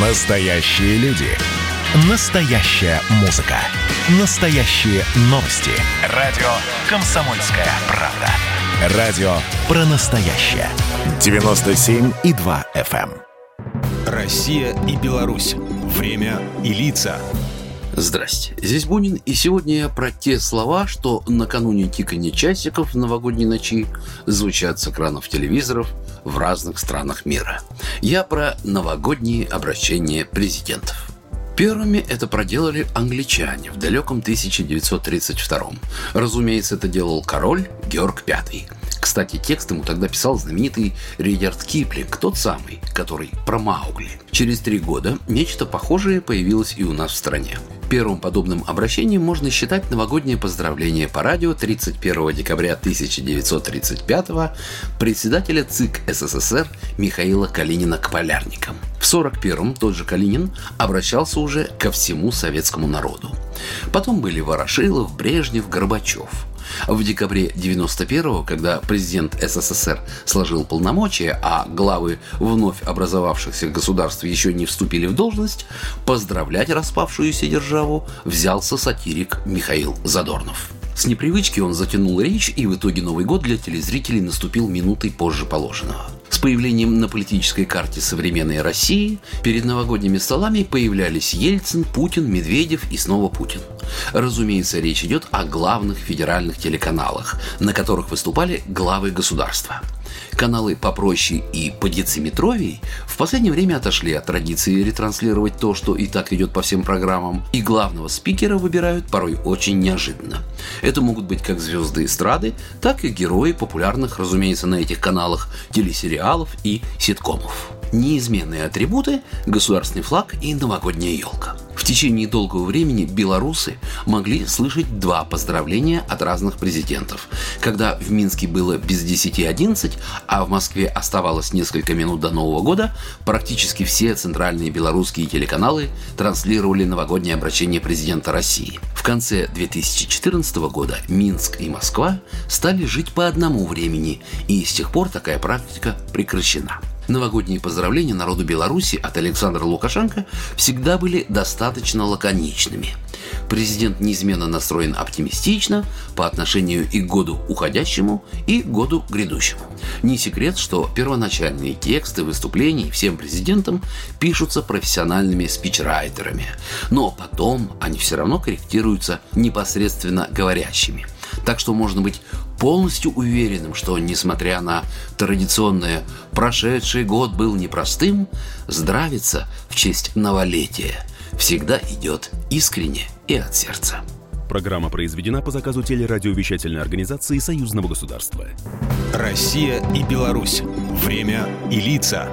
Настоящие люди. Настоящая музыка. Настоящие новости. Радио «Комсомольская правда». Радио про настоящее. 97,2 FM. эм. Россия и Беларусь. Время и лица. Здрасте, здесь Бунин, и сегодня я про те слова, что накануне тикания часиков в новогодней ночи звучат с экранов телевизоров в разных странах мира. Я про новогодние обращения президентов. Первыми это проделали англичане в далеком 1932 Разумеется, это делал король Георг V. Кстати, текст ему тогда писал знаменитый Ридерт Киплинг, тот самый, который про Маугли. Через три года нечто похожее появилось и у нас в стране. Первым подобным обращением можно считать новогоднее поздравление по радио 31 декабря 1935 председателя ЦИК СССР Михаила Калинина к полярникам. В 41-м тот же Калинин обращался уже ко всему советскому народу. Потом были Ворошилов, Брежнев, Горбачев – в декабре 91-го, когда президент СССР сложил полномочия, а главы вновь образовавшихся государств еще не вступили в должность, поздравлять распавшуюся державу взялся сатирик Михаил Задорнов. С непривычки он затянул речь, и в итоге Новый год для телезрителей наступил минутой позже положенного. С появлением на политической карте современной России перед новогодними столами появлялись Ельцин, Путин, Медведев и снова Путин. Разумеется, речь идет о главных федеральных телеканалах, на которых выступали главы государства – Каналы попроще и по дециметровей в последнее время отошли от традиции ретранслировать то, что и так идет по всем программам, и главного спикера выбирают порой очень неожиданно. Это могут быть как звезды эстрады, так и герои популярных, разумеется, на этих каналах телесериалов и ситкомов. Неизменные атрибуты – государственный флаг и новогодняя елка – течение долгого времени белорусы могли слышать два поздравления от разных президентов. Когда в Минске было без 10-11, а в Москве оставалось несколько минут до Нового года, практически все центральные белорусские телеканалы транслировали новогоднее обращение президента России. В конце 2014 года Минск и Москва стали жить по одному времени, и с тех пор такая практика прекращена. Новогодние поздравления народу Беларуси от Александра Лукашенко всегда были достаточно лаконичными. Президент неизменно настроен оптимистично по отношению и к году уходящему, и к году грядущему. Не секрет, что первоначальные тексты выступлений всем президентам пишутся профессиональными спичрайтерами, но потом они все равно корректируются непосредственно говорящими – так что можно быть полностью уверенным, что, несмотря на традиционное «прошедший год был непростым», здравица в честь новолетия всегда идет искренне и от сердца. Программа произведена по заказу телерадиовещательной организации Союзного государства. Россия и Беларусь. Время и лица.